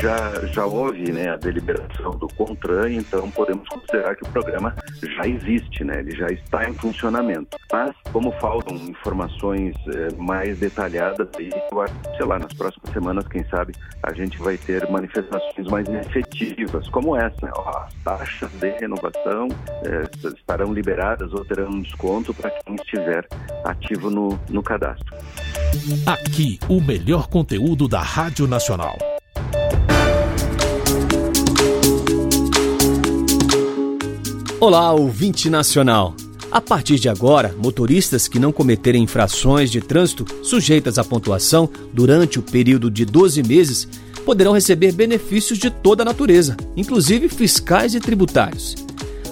já, já houve né, a deliberação do CONTRAN, então podemos considerar que o programa já existe, né, ele já está em funcionamento. Mas, como faltam informações eh, mais detalhadas, aí, sei lá, nas próximas semanas, quem sabe, a gente vai ter manifestações mais efetivas, como essa. Né, as taxas de renovação eh, estarão liberadas ou terão desconto para quem estiver ativo no, no cadastro. Aqui, o melhor conteúdo da Rádio Nacional. Olá, ouvinte nacional. A partir de agora, motoristas que não cometerem infrações de trânsito sujeitas à pontuação durante o período de 12 meses poderão receber benefícios de toda a natureza, inclusive fiscais e tributários.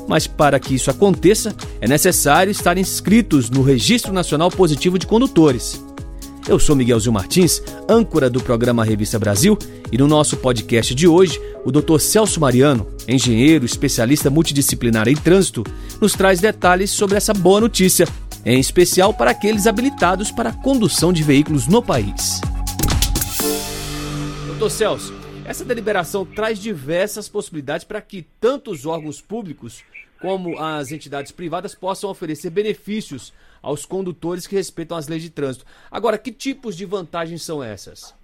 Mas para que isso aconteça, é necessário estar inscritos no Registro Nacional Positivo de Condutores. Eu sou Miguelzinho Martins, âncora do programa Revista Brasil, e no nosso podcast de hoje, o Dr. Celso Mariano, engenheiro especialista multidisciplinar em trânsito, nos traz detalhes sobre essa boa notícia, em especial para aqueles habilitados para a condução de veículos no país. Dr. Celso, essa deliberação traz diversas possibilidades para que tanto os órgãos públicos como as entidades privadas possam oferecer benefícios aos condutores que respeitam as leis de trânsito. Agora, que tipos de vantagens são essas?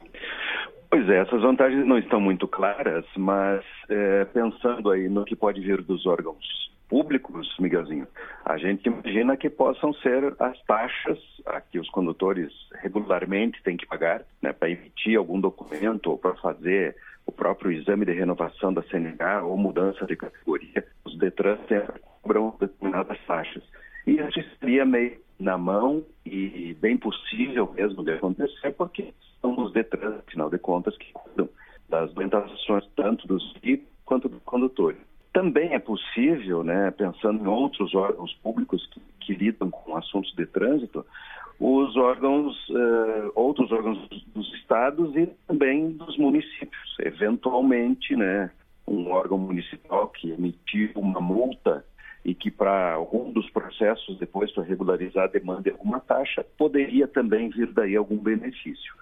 Pois é, essas vantagens não estão muito claras, mas é, pensando aí no que pode vir dos órgãos públicos, Miguelzinho, a gente imagina que possam ser as taxas a que os condutores regularmente têm que pagar né, para emitir algum documento ou para fazer o próprio exame de renovação da CNH ou mudança de categoria. Os DETRAN sempre cobram determinadas taxas. E isso seria meio na mão e bem possível mesmo de acontecer, porque são os DETRAN, afinal de contas, que cuidam das orientações tanto dos veículos quanto dos condutores. Também é possível, né, pensando em outros órgãos públicos que, que lidam com assuntos de trânsito, os órgãos, uh, outros órgãos dos estados e também dos municípios. Eventualmente, né, um órgão municipal que emitiu uma multa e que para algum dos processos depois para regularizar a demanda de alguma taxa poderia também vir daí algum benefício.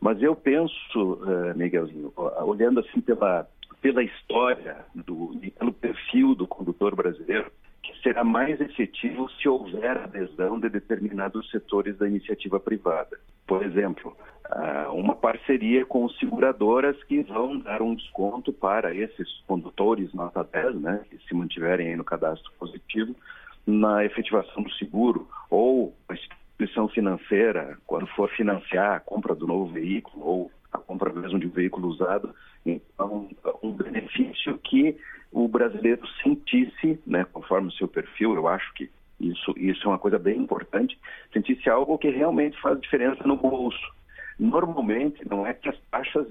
Mas eu penso, uh, Miguelzinho, olhando assim pela, pela história do, pelo perfil do condutor brasileiro, que será mais efetivo se houver adesão de determinados setores da iniciativa privada. Por exemplo, uma parceria com seguradoras que vão dar um desconto para esses condutores nota 10, né, que se mantiverem no cadastro positivo, na efetivação do seguro, ou a instituição financeira, quando for financiar a compra do novo veículo ou a compra mesmo de um veículo usado, então um benefício que o brasileiro sentisse, né, conforme o seu perfil, eu acho que isso, isso é uma coisa bem importante, sentisse algo que realmente faz diferença no bolso. Normalmente, não é que as taxas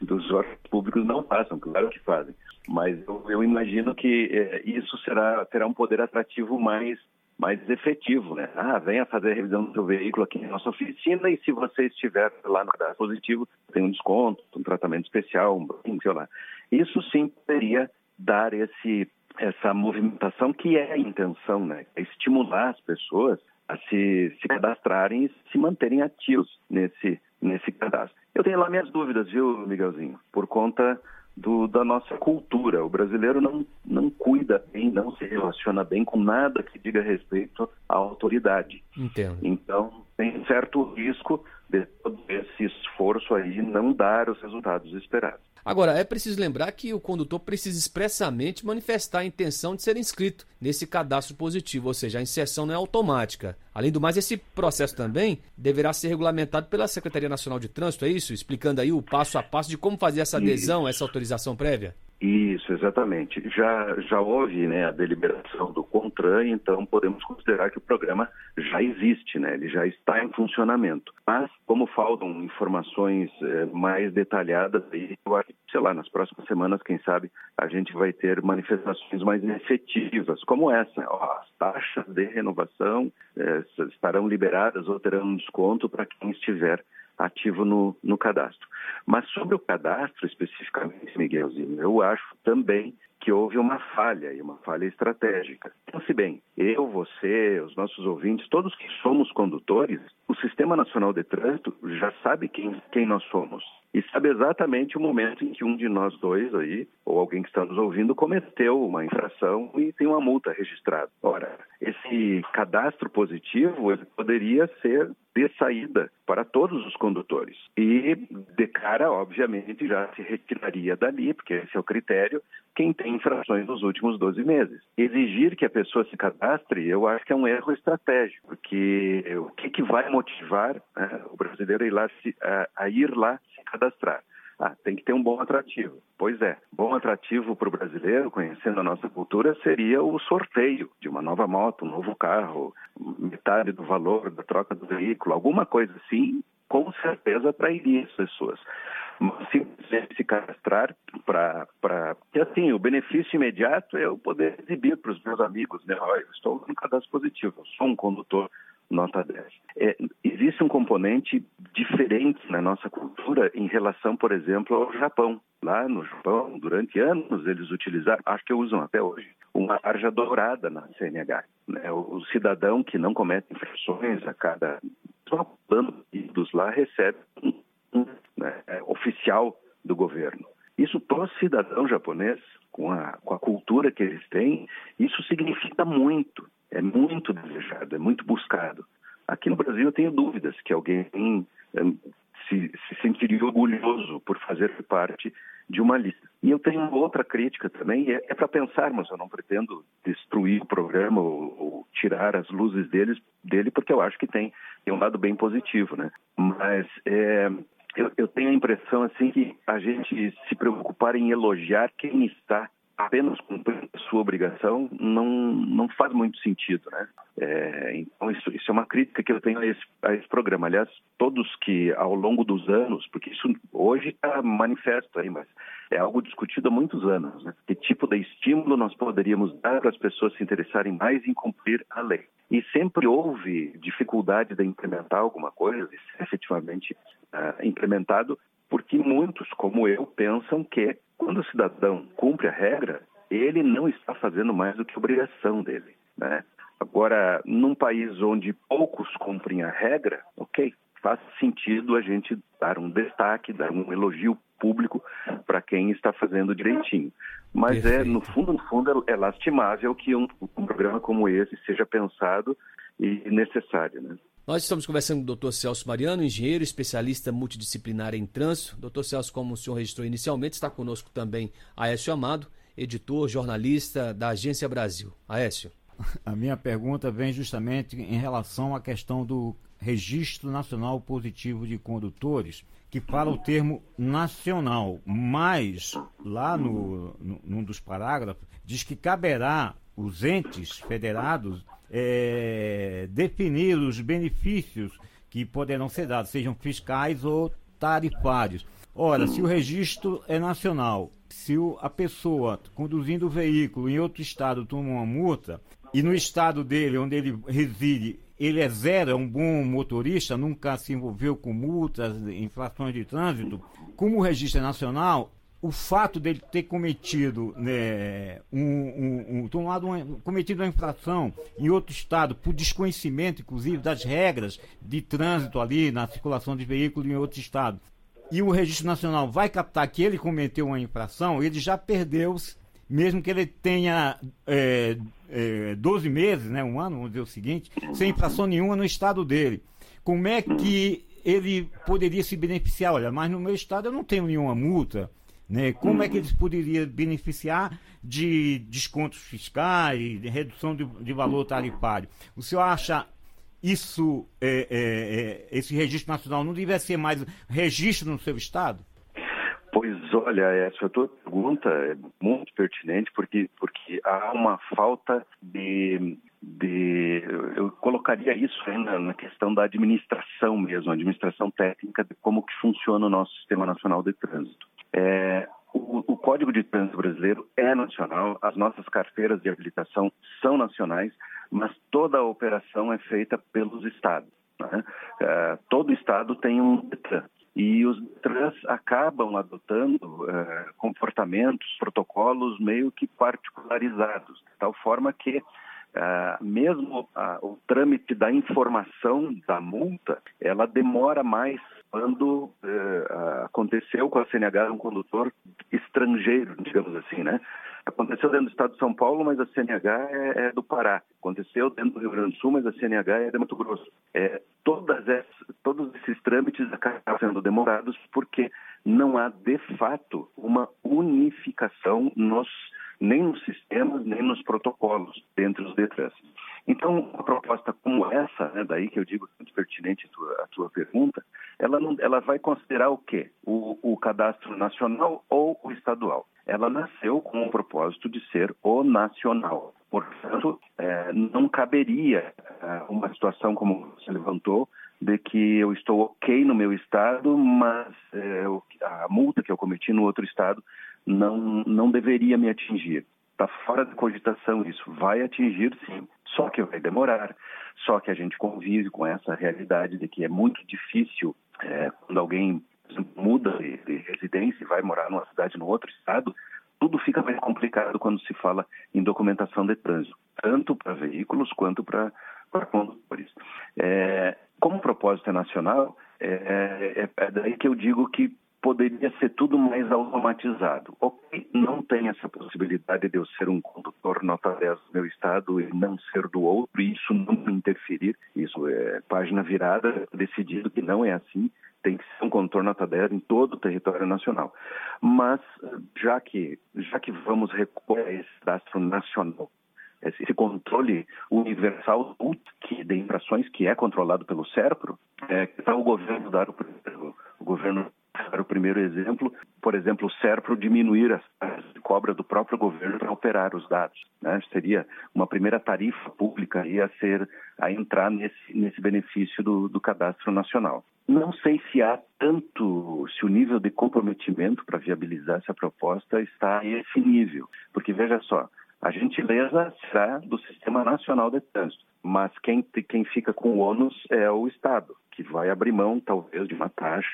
dos órgãos públicos não passam, claro que fazem, mas eu, eu imagino que é, isso será, terá um poder atrativo mais mais efetivo, né? Ah, venha fazer a revisão do seu veículo aqui na nossa oficina e se você estiver lá no cadastro positivo, tem um desconto, um tratamento especial, um brinde, sei lá. Isso sim poderia dar esse essa movimentação que é a intenção, né? É estimular as pessoas a se, se cadastrarem e se manterem ativos nesse, nesse cadastro. Eu tenho lá minhas dúvidas, viu, Miguelzinho? Por conta do, da nossa cultura. O brasileiro não, não cuida bem, não se relaciona bem com nada que diga respeito à autoridade. Entendo. Então, tem certo risco de todo esse esforço aí não dar os resultados esperados. Agora, é preciso lembrar que o condutor precisa expressamente manifestar a intenção de ser inscrito nesse cadastro positivo, ou seja, a inserção não é automática. Além do mais, esse processo também deverá ser regulamentado pela Secretaria Nacional de Trânsito, é isso? Explicando aí o passo a passo de como fazer essa adesão, essa autorização prévia? Isso, exatamente. Já, já houve né, a deliberação do CONTRAN, então podemos considerar que o programa já existe, né, ele já está em funcionamento. Mas, como faltam informações eh, mais detalhadas, aí, eu acho que, sei lá, nas próximas semanas, quem sabe, a gente vai ter manifestações mais efetivas, como essa. Ó, as taxas de renovação eh, estarão liberadas ou terão um desconto para quem estiver ativo no, no cadastro. Mas sobre o cadastro especificamente, Miguelzinho, eu acho também que houve uma falha, e uma falha estratégica. Pense bem, eu, você, os nossos ouvintes, todos que somos condutores, Sistema Nacional de Trânsito já sabe quem, quem nós somos e sabe exatamente o momento em que um de nós dois aí, ou alguém que está nos ouvindo, cometeu uma infração e tem uma multa registrada. Ora, esse cadastro positivo poderia ser de saída para todos os condutores. E de cara, obviamente, já se retiraria dali, porque esse é o critério, quem tem infrações nos últimos 12 meses. Exigir que a pessoa se cadastre, eu acho que é um erro estratégico, porque o que, que vai motivar né, o brasileiro a ir, lá, a, a ir lá se cadastrar? Ah, tem que ter um bom atrativo. Pois é, bom atrativo para o brasileiro, conhecendo a nossa cultura, seria o sorteio de uma nova moto, um novo carro, metade do valor da troca do veículo, alguma coisa assim, com certeza atrairia as pessoas. Simplesmente se cadastrar para. Porque assim, o benefício imediato é eu poder exibir para os meus amigos, né? Olha, eu estou no cadastro positivo, eu sou um condutor nota 10. É, existe um componente diferente na nossa cultura em relação, por exemplo, ao Japão. Lá no Japão, durante anos, eles utilizaram, acho que usam até hoje, uma tarja dourada na CNH. Né? O, cidadão que não comete infrações a cada bando dos lá recebe um né, é, oficial do governo. Isso para o cidadão japonês, com a, com a cultura que eles têm, isso significa muito é muito desejado, é muito buscado. Aqui no Brasil eu tenho dúvidas que alguém é, se, se sentiria orgulhoso por fazer parte de uma lista. E eu tenho outra crítica também, é, é para pensarmos, eu não pretendo destruir o programa ou, ou, tirar as luzes deles, dele, porque eu acho que tem, tem um lado bem positivo, né? Mas é, eu, eu tenho a impressão assim que a gente se preocupar em elogiar quem está apenas cumprir sua obrigação não, não faz muito sentido, né? É, então isso, isso, é uma crítica que eu tenho a esse, a esse, programa. Aliás, todos que ao longo dos anos, porque isso hoje está manifesto aí, mas é algo discutido há muitos anos, né? Que tipo de estímulo nós poderíamos dar para as pessoas se interessarem mais em cumprir a lei? E sempre houve dificuldade de implementar alguma coisa, ser efetivamente uh, implementado, porque muitos, como eu, pensam que quando o cidadão cumpre a regra, ele não está fazendo mais do que obrigação dele. Né? Agora, num país onde poucos cumprem a regra, ok, faz sentido a gente dar um destaque, dar um elogio público para quem está fazendo direitinho. Mas é, no fundo, no fundo, é, é lastimável que um, um programa como esse seja pensado e necessário. Né? Nós estamos conversando com o Dr. Celso Mariano, engenheiro especialista multidisciplinar em trânsito. Dr. Celso, como o senhor registrou inicialmente, está conosco também Aécio Amado, editor, jornalista da Agência Brasil. Aécio. A minha pergunta vem justamente em relação à questão do Registro Nacional Positivo de Condutores, que fala o termo nacional, mas lá no, no, num dos parágrafos diz que caberá os entes federados é, definir os benefícios que poderão ser dados, sejam fiscais ou tarifários. Ora, se o registro é nacional, se a pessoa conduzindo o veículo em outro estado toma uma multa, e no estado dele, onde ele reside, ele é zero, é um bom motorista, nunca se envolveu com multas, infrações de trânsito, como o registro é nacional, o fato dele ter cometido né, um, um, um, tomado uma, cometido uma infração em outro estado por desconhecimento, inclusive, das regras de trânsito ali na circulação de veículos em outro estado, e o registro nacional vai captar que ele cometeu uma infração, ele já perdeu, mesmo que ele tenha é, é, 12 meses, né, um ano, vamos dizer o seguinte, sem infração nenhuma no estado dele. Como é que ele poderia se beneficiar? Olha, mas no meu estado eu não tenho nenhuma multa né? Como é que eles poderiam beneficiar de descontos fiscais, de redução de, de valor tarifário? O senhor acha isso, é, é, é, esse registro nacional não deveria ser mais registro no seu estado? Pois olha, essa tua pergunta é muito pertinente porque, porque há uma falta de, de eu colocaria isso ainda na questão da administração mesmo, administração técnica de como que funciona o nosso sistema nacional de trânsito. É, o, o, Código de Trânsito Brasileiro é nacional, as nossas carteiras de habilitação são nacionais, mas toda a operação é feita pelos estados. Né? Uh, todo estado tem um DETRAN. E os trans acabam adotando uh, comportamentos, protocolos meio que particularizados, de tal forma que uh, mesmo o trâmite da informação da multa, ela demora mais quando aconteceu com a CNH um condutor estrangeiro, digamos assim, né? Aconteceu dentro do estado de São Paulo, mas a CNH é, é, do Pará. Aconteceu dentro do Rio Grande do Sul, mas a CNH é de Mato Grosso. É, todas essas, todos esses trâmites acabam sendo demorados porque não há, de fato, uma unificação nos, nem nos sistemas, nem nos protocolos dentro dos DETRANS. Então, uma proposta como essa, né, daí que eu digo muito pertinente a tua, a tua pergunta, ela, não, ela vai considerar o quê? O, o cadastro nacional ou o estadual? ela nasceu com o propósito de ser o nacional. Portanto, é, não caberia é, uma situação como você levantou, de que eu estou ok no meu estado, mas é, a multa que eu cometi no outro estado não, não deveria me atingir. Está fora de cogitação isso. Vai atingir sim, só que vai demorar. Só que a gente convive com essa realidade de que é muito difícil é, quando alguém muda de, de residência e vai morar numa cidade no outro estado, tudo fica mais complicado quando se fala em documentação de trânsito, tanto para veículos quanto para condutores. É, como o propósito é nacional, é, é, é, daí que eu digo que poderia ser tudo mais automatizado. Ok, não tem essa possibilidade de eu ser um condutor nota 10 do meu estado e não ser do outro, e isso não interferir. Isso é página virada, decidido que não é assim tem que ser um contorno nota 10 em todo o território nacional. Mas, já que, já que vamos recorrer a esse cadastro nacional, esse controle universal de infrações que é controlado pelo SERPRO, é, que está o governo dar o, o governo dar o primeiro exemplo, por exemplo, o SERPRO diminuir as cobra do próprio governo para operar os dados. Né? Seria uma primeira tarifa pública a ser a entrar nesse, nesse benefício do, do cadastro nacional. Não sei se há tanto, se o nível de comprometimento para viabilizar essa proposta está a esse nível, porque veja só, a gentileza será do Sistema Nacional de Trânsito, mas quem, quem fica com o ônus é o Estado, que vai abrir mão, talvez, de uma taxa,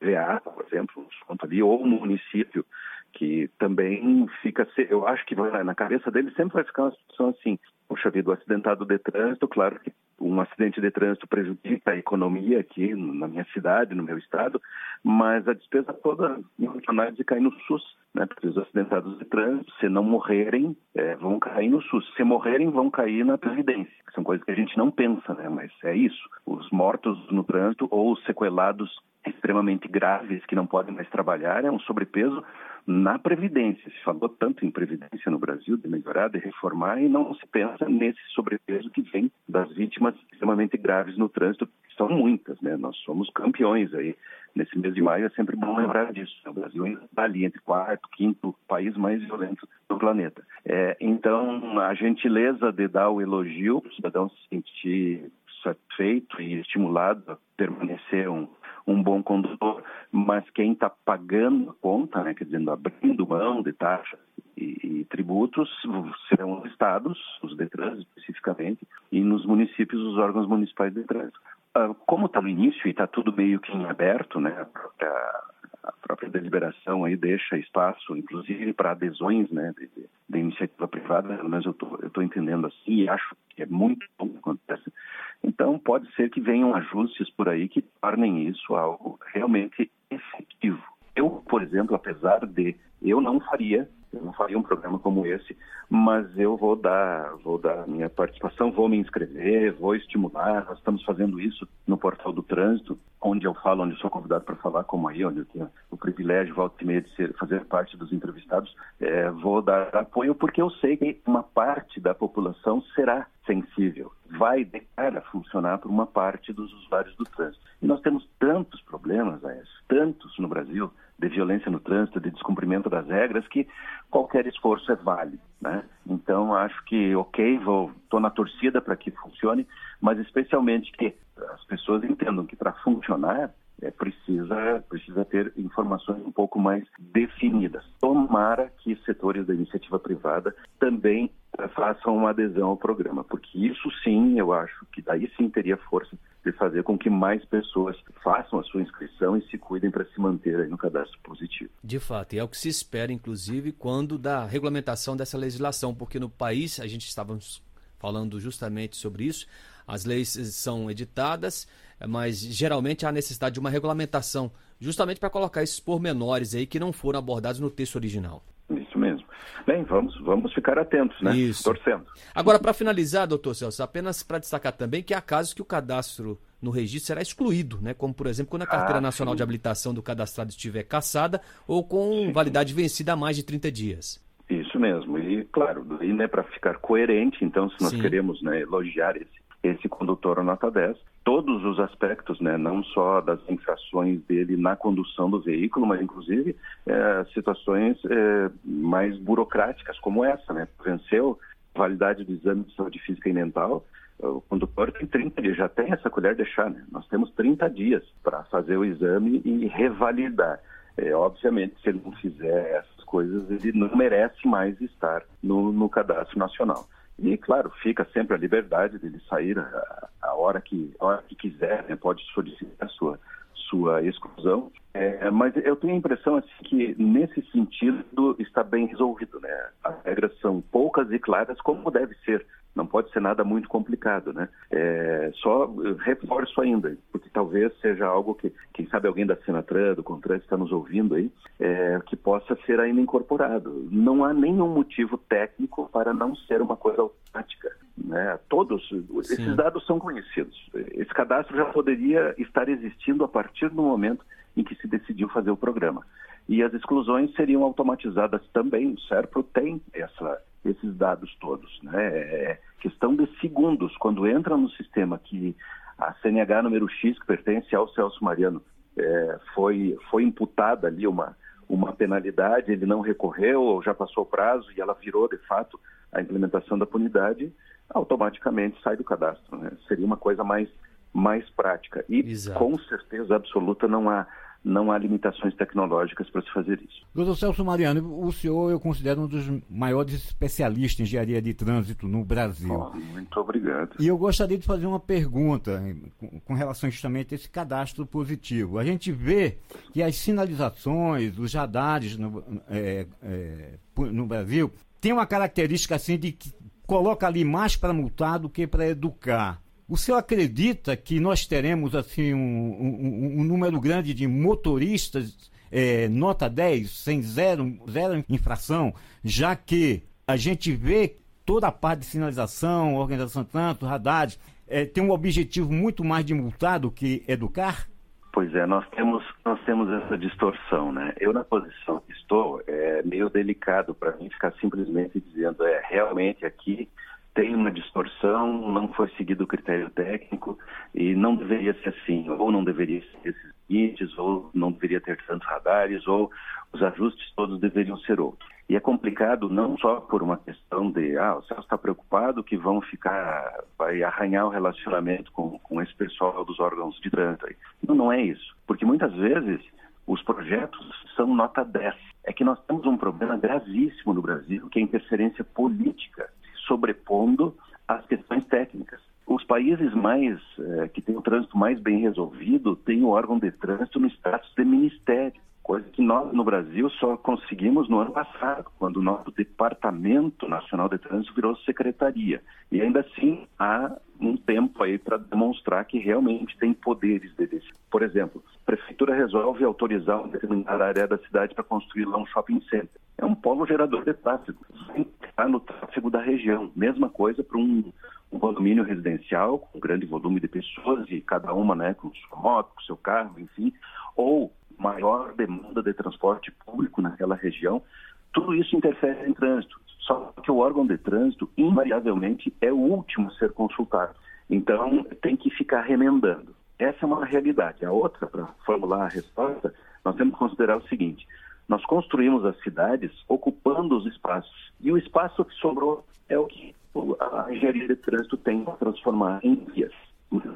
VA, por exemplo, ali, ou o município, que também fica, eu acho que vai, na cabeça dele sempre vai ficar uma situação assim, puxa vida, o acidentado de trânsito, claro que um acidente de trânsito prejudica a economia aqui na minha cidade, no meu estado, mas a despesa toda, em análise, cai no SUS, né? Porque os acidentados de trânsito, se não morrerem, é, vão cair no SUS. Se morrerem, vão cair na Previdência. São coisas que a gente não pensa, né? Mas é isso. Os mortos no trânsito ou os sequelados extremamente graves que não podem mais trabalhar é um sobrepeso na Previdência. Se falou tanto em Previdência no Brasil, de melhorar, de reformar, e não se pensa nesse sobrepeso que vem das vítimas extremamente graves no trânsito, são muitas, né? Nós somos campeões aí. Nesse mês de maio é sempre bom lembrar disso. O Brasil está ali entre quarto, quinto país mais violento do planeta. É, então, a gentileza de dar o elogio para o cidadão se sentir satisfeito e estimulado a permanecer um, um bom condutor, mas quem está pagando a conta, né, quer dizer, abrindo mão de taxas e, e, tributos, serão os estados, os DETRANS especificamente, e nos municípios, os órgãos municipais de trânsito. Ah, como está no início e está tudo meio que em aberto, né, a a própria deliberação aí deixa espaço, inclusive, para adesões né, de, de, iniciativa privada, mas eu estou entendendo assim e acho que é muito bom que acontece então, pode ser que venham ajustes por aí que tornem isso algo realmente efetivo. Eu, por exemplo, apesar de eu não faria eu não faria um programa como esse, mas eu vou dar, vou dar minha participação, vou me inscrever, vou estimular. Nós estamos fazendo isso no portal do trânsito, onde eu falo, onde eu sou convidado para falar, como aí, onde eu tenho o privilégio, volta e meia, de ser, fazer parte dos entrevistados. É, vou dar apoio porque eu sei que uma parte da população será sensível, vai de cara funcionar para uma parte dos usuários do trânsito. E nós temos tantos problemas, tantos no Brasil, de violência no trânsito, de descumprimento das regras, que qualquer esforço é válido. Né? Então, acho que, ok, estou na torcida para que funcione, mas especialmente que as pessoas entendam que para funcionar é, precisa, precisa ter informações um pouco mais definidas. Tomara que setores da iniciativa privada também eh, façam uma adesão ao programa, porque isso sim, eu acho que daí sim teria força de fazer com que mais pessoas façam a sua inscrição e se cuidem para se manter no cadastro positivo. De fato, e é o que se espera, inclusive, quando da regulamentação dessa legislação, porque no país, a gente estávamos falando justamente sobre isso, as leis são editadas, mas geralmente há necessidade de uma regulamentação, justamente para colocar esses pormenores aí que não foram abordados no texto original. Isso mesmo. Bem, vamos, vamos ficar atentos, né? Isso. Torcendo. Agora, para finalizar, doutor Celso, apenas para destacar também que há casos que o cadastro no registro será excluído, né? Como, por exemplo, quando a Carteira ah, Nacional de Habilitação do cadastrado estiver caçada ou com sim. validade vencida há mais de 30 dias. Isso mesmo. E, claro, e, né, para ficar coerente, então, se nós sim. queremos né, elogiar esse esse condutor nota 10, todos os aspectos, né, não só das infrações dele na condução do veículo, mas inclusive é, situações é, mais burocráticas como essa, né, venceu a validade do exame de saúde física e mental, o condutor tem 30 dias, já tem essa colher de chá, né? Nós temos 30 dias para fazer o exame e revalidar. É, obviamente, se ele não fizer essas coisas, ele não merece mais estar no, no cadastro nacional. E, claro, fica sempre a liberdade dele sair a, a hora, que, a hora que quiser, né? pode solicitar sua, sua exclusão. É, mas eu tenho a impressão assim, que, nesse sentido, está bem resolvido. Né? As regras são poucas e claras, como deve ser não pode ser nada muito complicado, né? É, só reforço ainda, porque talvez seja algo que, quem sabe alguém da Senatran, do Contran está nos ouvindo aí, é, que possa ser ainda incorporado. Não há nenhum motivo técnico para não ser uma coisa automática. Né? Todos Sim. esses dados são conhecidos. Esse cadastro já poderia estar existindo a partir do momento em que se decidiu fazer o programa. E as exclusões seriam automatizadas também. O SERPRO tem essa, esses dados todos. Né? É questão de segundos. Quando entra no sistema que a CNH número X, que pertence ao Celso Mariano, é, foi, foi imputada ali uma, uma penalidade, ele não recorreu ou já passou o prazo e ela virou, de fato, a implementação da punidade, automaticamente sai do cadastro. Né? Seria uma coisa mais, mais prática. E, Exato. com certeza absoluta, não há não há limitações tecnológicas para se fazer isso. Doutor Celso Mariano, o senhor eu considero um dos maiores especialistas em engenharia de trânsito no Brasil. Oh, muito obrigado. E eu gostaria de fazer uma pergunta com relação justamente a esse cadastro positivo. A gente vê que as sinalizações, os radares no, é, é, no Brasil têm uma característica assim de que coloca ali mais para multar do que para educar. O senhor acredita que nós teremos assim um, um, um número grande de motoristas é, nota 10, sem zero, zero infração, já que a gente vê toda a parte de sinalização, organização trânsito, radares, é, tem um objetivo muito mais de multar do que educar? Pois é, nós temos, nós temos essa distorção, né? Eu, na posição que estou, é meio delicado para mim ficar simplesmente dizendo, é, realmente aqui tem uma distorção, não foi seguido o critério técnico e não deveria ser assim, ou não deveria ser esses limites, ou não deveria ter tantos radares, ou os ajustes todos deveriam ser outros. E é complicado não só por uma questão de, ah, o Celso está preocupado que vão ficar, vai arranhar o relacionamento com, com esse pessoal dos órgãos de trânsito. Não, não é isso. Porque muitas vezes os projetos são nota 10. É que nós temos um problema gravíssimo no Brasil, que é a interferência política sobrepondo as questões técnicas. Os países mais eh, que têm o trânsito mais bem resolvido têm o órgão de trânsito no status de ministério, coisa que nós no Brasil só conseguimos no ano passado, quando o nosso Departamento Nacional de Trânsito virou secretaria. E ainda assim há um tempo aí para demonstrar que realmente tem poderes de decisão. Por exemplo, a prefeitura resolve autorizar uma determinada área da cidade para construir lá um shopping center. É um polo gerador de tráfego está no tráfego da região. Mesma coisa para um, um, condomínio residencial com grande volume de pessoas e cada uma né, com sua moto, com seu carro, enfim, ou maior demanda de transporte público naquela região. Tudo isso interfere em trânsito. Só que o órgão de trânsito, invariavelmente, é o último a ser consultado. Então, tem que ficar remendando. Essa é uma realidade. A outra, para formular a resposta, nós temos que considerar o seguinte: nós construímos as cidades ocupando os espaços. E o espaço que sobrou é o que a engenharia de trânsito tem para transformar em vias.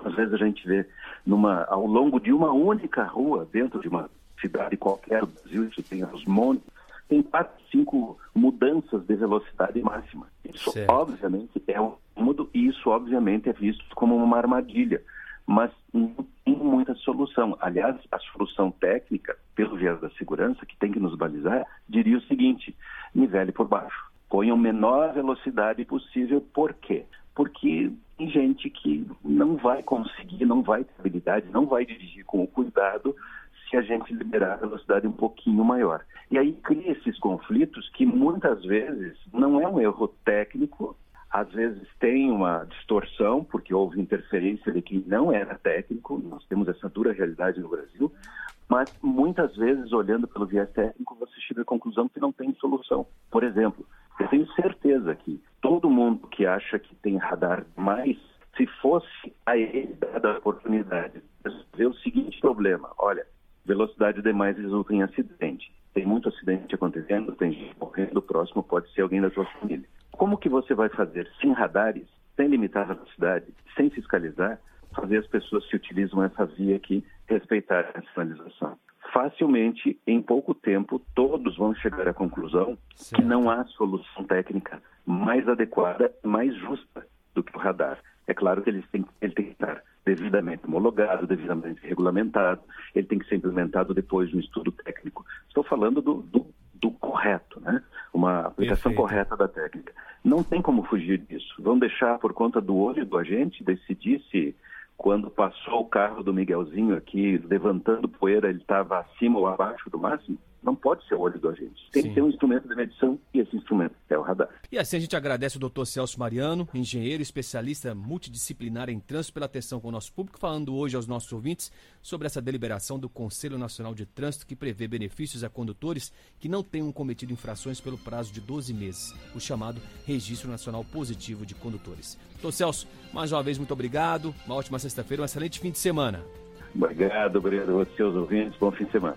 Às vezes a gente vê numa, ao longo de uma única rua, dentro de uma cidade qualquer do Brasil, isso tem os montes, tem quatro, cinco mudanças de velocidade máxima. Isso, certo. obviamente, é um cômodo e isso, obviamente, é visto como uma armadilha. Mas não tem muita solução. Aliás, a solução técnica, pelo viés da segurança, que tem que nos balizar, diria o seguinte: nivele por baixo. Ponha a menor velocidade possível. Por quê? Porque tem gente que não vai conseguir, não vai ter habilidade, não vai dirigir com o cuidado se a gente liberar a velocidade um pouquinho maior. E aí cria esses conflitos que muitas vezes não é um erro técnico, às vezes tem uma distorção, porque houve interferência de quem não era técnico, nós temos essa dura realidade no Brasil, mas muitas vezes, olhando pelo viés técnico, você chega à conclusão que não tem solução. Por exemplo, eu tenho certeza que todo mundo que acha que tem radar mais, se fosse a ele dada a oportunidade de ver o seguinte problema, olha, velocidade demais resulta em acidente. Tem muito acidente acontecendo, tem gente morrendo, o próximo pode ser alguém da sua família. Como que você vai fazer sem radares, sem limitar a velocidade, sem fiscalizar, fazer as pessoas que utilizam essa via aqui respeitarem a sinalização? Facilmente, em pouco tempo, todos vão chegar à conclusão certo. que não há solução técnica mais adequada, mais justa do que o radar. É claro que ele tem, ele tem que estar devidamente homologado, devidamente regulamentado, ele tem que ser implementado depois de um estudo técnico. Estou falando do, do, do correto, né? uma aplicação Perfeito. correta da técnica. Não tem como fugir disso. Vão deixar por conta do olho do agente decidir se quando passou o carro do Miguelzinho aqui, levantando poeira, ele estava acima ou abaixo do máximo? Não pode ser o olho do agente. Tem Sim. que ter um instrumento de medição e esse instrumento é o radar. E assim a gente agradece o doutor Celso Mariano, engenheiro especialista multidisciplinar em trânsito, pela atenção com o nosso público, falando hoje aos nossos ouvintes sobre essa deliberação do Conselho Nacional de Trânsito que prevê benefícios a condutores que não tenham cometido infrações pelo prazo de 12 meses, o chamado Registro Nacional Positivo de Condutores. Doutor Celso, mais uma vez, muito obrigado. Uma ótima sexta-feira, um excelente fim de semana. Obrigado, obrigado a seus ouvintes. Bom fim de semana.